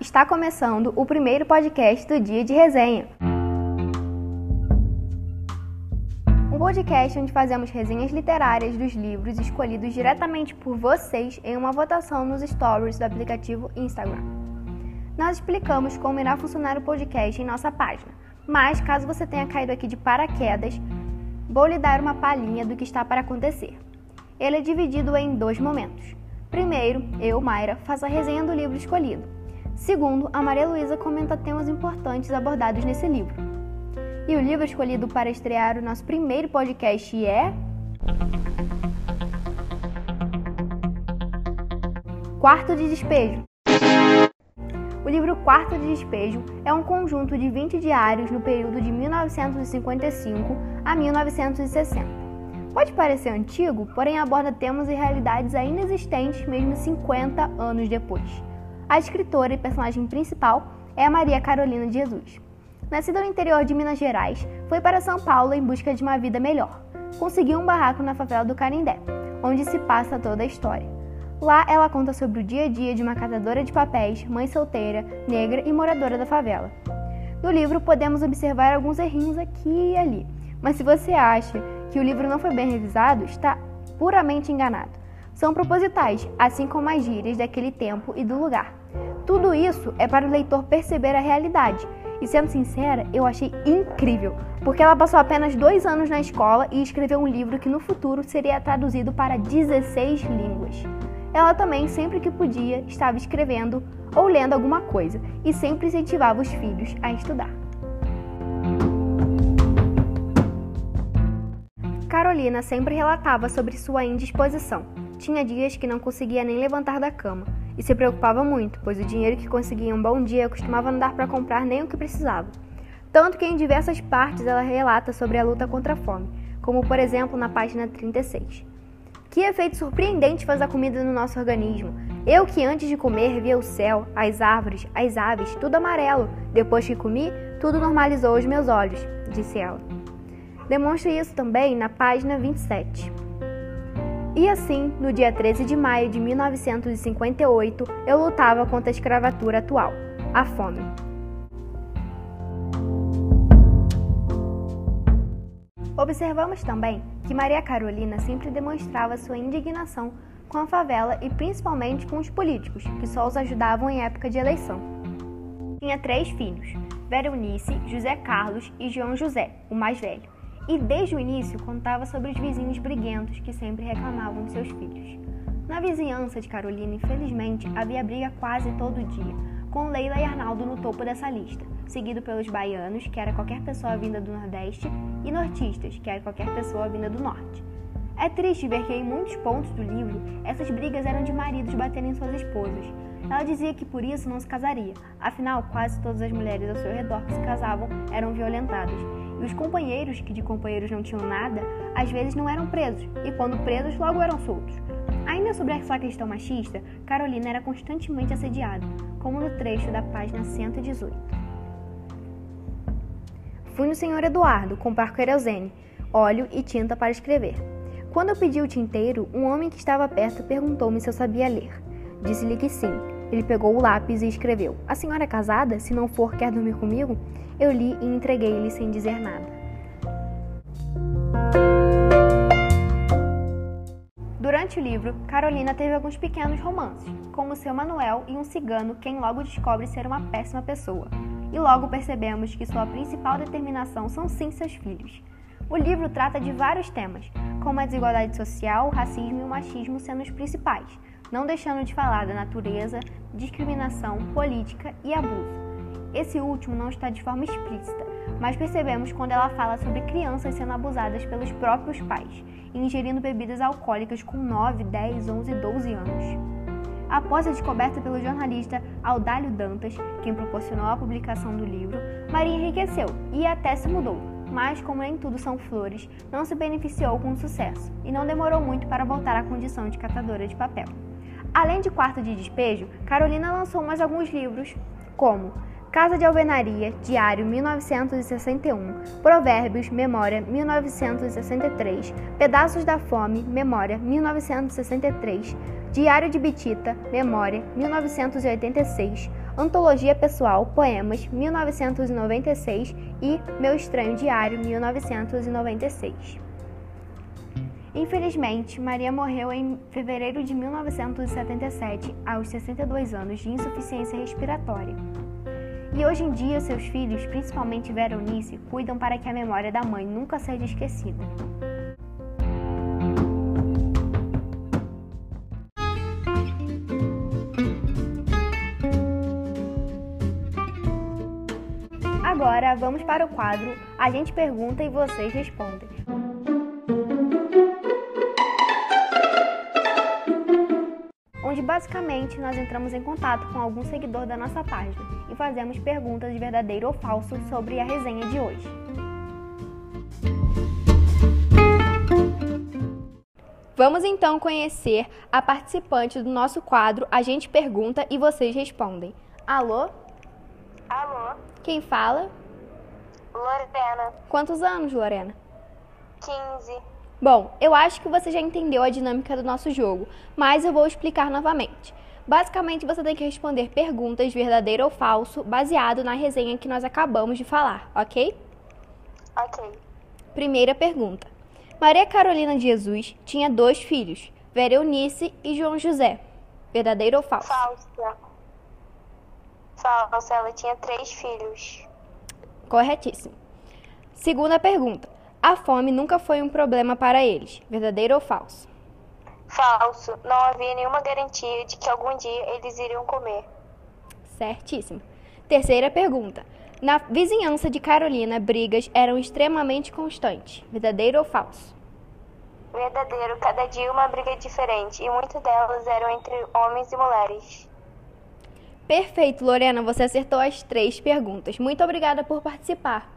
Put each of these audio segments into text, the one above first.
Está começando o primeiro podcast do Dia de Resenha. Um podcast onde fazemos resenhas literárias dos livros escolhidos diretamente por vocês em uma votação nos stories do aplicativo Instagram. Nós explicamos como irá funcionar o podcast em nossa página, mas caso você tenha caído aqui de paraquedas, vou lhe dar uma palhinha do que está para acontecer. Ele é dividido em dois momentos. Primeiro, eu, Mayra, faço a resenha do livro escolhido. Segundo, a Maria Luísa comenta temas importantes abordados nesse livro. E o livro escolhido para estrear o nosso primeiro podcast é. Quarto de Despejo. O livro Quarto de Despejo é um conjunto de 20 diários no período de 1955 a 1960. Pode parecer antigo, porém aborda temas e realidades ainda existentes mesmo 50 anos depois. A escritora e personagem principal é a Maria Carolina de Jesus. Nascida no interior de Minas Gerais, foi para São Paulo em busca de uma vida melhor. Conseguiu um barraco na favela do Carindé, onde se passa toda a história. Lá ela conta sobre o dia a dia de uma catadora de papéis, mãe solteira, negra e moradora da favela. No livro podemos observar alguns errinhos aqui e ali, mas se você acha que o livro não foi bem revisado, está puramente enganado. São propositais, assim como as gírias daquele tempo e do lugar. Tudo isso é para o leitor perceber a realidade. E sendo sincera, eu achei incrível, porque ela passou apenas dois anos na escola e escreveu um livro que no futuro seria traduzido para 16 línguas. Ela também, sempre que podia, estava escrevendo ou lendo alguma coisa e sempre incentivava os filhos a estudar. Carolina sempre relatava sobre sua indisposição. Tinha dias que não conseguia nem levantar da cama e se preocupava muito, pois o dinheiro que conseguia um bom dia costumava não dar para comprar nem o que precisava. Tanto que em diversas partes ela relata sobre a luta contra a fome, como por exemplo na página 36. Que efeito surpreendente faz a comida no nosso organismo. Eu que antes de comer via o céu, as árvores, as aves, tudo amarelo. Depois que comi, tudo normalizou os meus olhos, disse ela. Demonstra isso também na página 27. E assim, no dia 13 de maio de 1958, eu lutava contra a escravatura atual, a fome. Observamos também que Maria Carolina sempre demonstrava sua indignação com a favela e principalmente com os políticos, que só os ajudavam em época de eleição. Tinha três filhos: Veronice, José Carlos e João José, o mais velho e desde o início contava sobre os vizinhos briguentos que sempre reclamavam de seus filhos. Na vizinhança de Carolina, infelizmente, havia briga quase todo dia, com Leila e Arnaldo no topo dessa lista, seguido pelos baianos, que era qualquer pessoa vinda do Nordeste, e nortistas, que era qualquer pessoa vinda do Norte. É triste ver que em muitos pontos do livro essas brigas eram de maridos batendo em suas esposas. Ela dizia que por isso não se casaria, afinal, quase todas as mulheres ao seu redor que se casavam eram violentadas, e os companheiros, que de companheiros não tinham nada, às vezes não eram presos, e quando presos, logo eram soltos. Ainda sobre essa questão machista, Carolina era constantemente assediada, como no trecho da página 118. Fui no senhor Eduardo comprar querosene, óleo e tinta para escrever. Quando eu pedi o tinteiro, um homem que estava perto perguntou-me se eu sabia ler. Disse-lhe que sim. Ele pegou o lápis e escreveu: A senhora é casada? Se não for, quer dormir comigo? Eu li e entreguei-lhe sem dizer nada. Durante o livro, Carolina teve alguns pequenos romances, como seu Manuel e um cigano, quem logo descobre ser uma péssima pessoa. E logo percebemos que sua principal determinação são sim seus filhos. O livro trata de vários temas, como a desigualdade social, o racismo e o machismo sendo os principais, não deixando de falar da natureza, discriminação, política e abuso. Esse último não está de forma explícita, mas percebemos quando ela fala sobre crianças sendo abusadas pelos próprios pais ingerindo bebidas alcoólicas com 9, 10, 11 e 12 anos. Após a descoberta pelo jornalista Audálio Dantas, quem proporcionou a publicação do livro, Maria enriqueceu e até se mudou, mas como nem tudo são flores, não se beneficiou com o sucesso e não demorou muito para voltar à condição de catadora de papel. Além de Quarto de Despejo, Carolina lançou mais alguns livros, como Casa de Alvenaria, Diário 1961, Provérbios, Memória 1963, Pedaços da Fome, Memória 1963, Diário de Bitita, Memória 1986, Antologia Pessoal, Poemas, 1996 e Meu Estranho Diário, 1996. Infelizmente, Maria morreu em fevereiro de 1977, aos 62 anos, de insuficiência respiratória. E hoje em dia, seus filhos, principalmente Veronice, cuidam para que a memória da mãe nunca seja esquecida. Agora vamos para o quadro A gente pergunta e vocês respondem. Basicamente nós entramos em contato com algum seguidor da nossa página e fazemos perguntas de verdadeiro ou falso sobre a resenha de hoje. Vamos então conhecer a participante do nosso quadro A gente pergunta e vocês respondem. Alô? Alô? Quem fala? Lorena. Quantos anos, Lorena? 15. Bom, eu acho que você já entendeu a dinâmica do nosso jogo, mas eu vou explicar novamente. Basicamente, você tem que responder perguntas verdadeiro ou falso, baseado na resenha que nós acabamos de falar, ok? Ok. Primeira pergunta. Maria Carolina de Jesus tinha dois filhos, Veronice e João José. Verdadeiro ou falso? Falsa. Falsa. Ela tinha três filhos. Corretíssimo. Segunda pergunta. A fome nunca foi um problema para eles. Verdadeiro ou falso? Falso. Não havia nenhuma garantia de que algum dia eles iriam comer. Certíssimo. Terceira pergunta. Na vizinhança de Carolina, brigas eram extremamente constantes. Verdadeiro ou falso? Verdadeiro. Cada dia uma briga diferente e muitas delas eram entre homens e mulheres. Perfeito, Lorena. Você acertou as três perguntas. Muito obrigada por participar.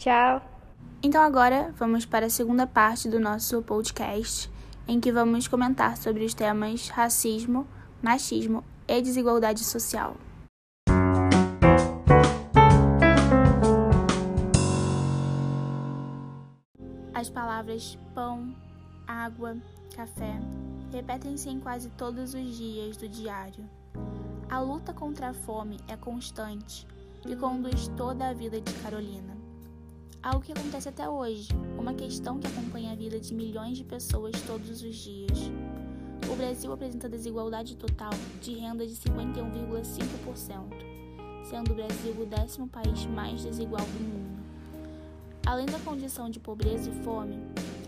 Tchau. Então agora vamos para a segunda parte do nosso podcast, em que vamos comentar sobre os temas racismo, machismo e desigualdade social. As palavras pão, água, café repetem-se em quase todos os dias do diário. A luta contra a fome é constante e conduz toda a vida de Carolina. Algo que acontece até hoje, uma questão que acompanha a vida de milhões de pessoas todos os dias. O Brasil apresenta desigualdade total de renda de 51,5%, sendo o Brasil o décimo país mais desigual do mundo. Além da condição de pobreza e fome,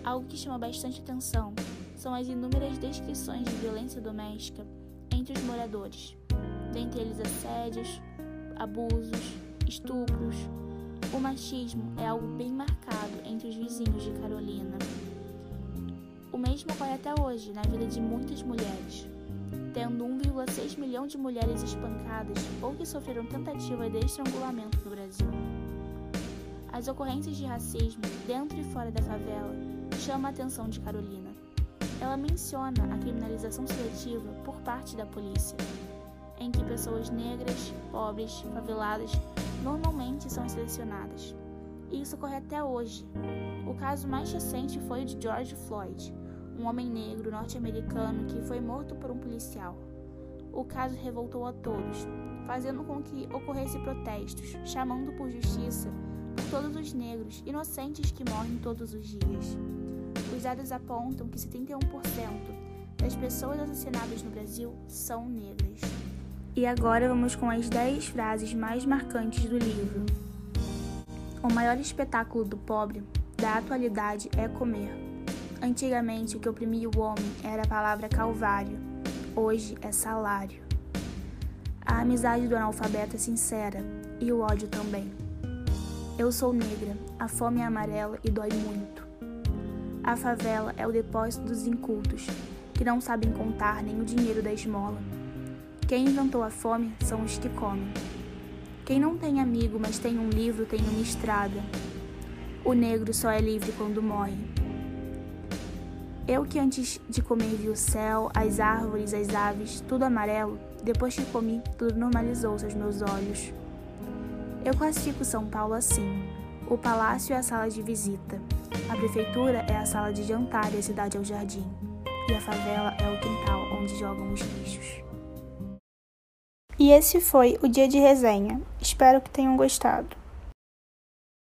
algo que chama bastante atenção são as inúmeras descrições de violência doméstica entre os moradores, dentre eles assédios, abusos, estupros. O machismo é algo bem marcado entre os vizinhos de Carolina. O mesmo ocorre até hoje na vida de muitas mulheres, tendo 1,6 milhão de mulheres espancadas ou que sofreram tentativa de estrangulamento no Brasil. As ocorrências de racismo dentro e fora da favela chamam a atenção de Carolina. Ela menciona a criminalização seletiva por parte da polícia, em que pessoas negras, pobres, faveladas normalmente são selecionadas. E isso ocorre até hoje. O caso mais recente foi o de George Floyd, um homem negro norte-americano que foi morto por um policial. O caso revoltou a todos, fazendo com que ocorresse protestos, chamando por justiça por todos os negros inocentes que morrem todos os dias. Os dados apontam que 71% das pessoas assassinadas no Brasil são negras. E agora vamos com as 10 frases mais marcantes do livro. O maior espetáculo do pobre, da atualidade, é comer. Antigamente, o que oprimia o homem era a palavra calvário, hoje é salário. A amizade do analfabeto é sincera e o ódio também. Eu sou negra, a fome é amarela e dói muito. A favela é o depósito dos incultos, que não sabem contar nem o dinheiro da esmola. Quem inventou a fome são os que comem. Quem não tem amigo, mas tem um livro, tem uma estrada. O negro só é livre quando morre. Eu que antes de comer vi o céu, as árvores, as aves, tudo amarelo, depois que comi, tudo normalizou-se aos meus olhos. Eu classifico São Paulo assim: o palácio é a sala de visita, a prefeitura é a sala de jantar e a cidade é o jardim, e a favela é o quintal onde jogam os lixos. E esse foi o dia de resenha. Espero que tenham gostado.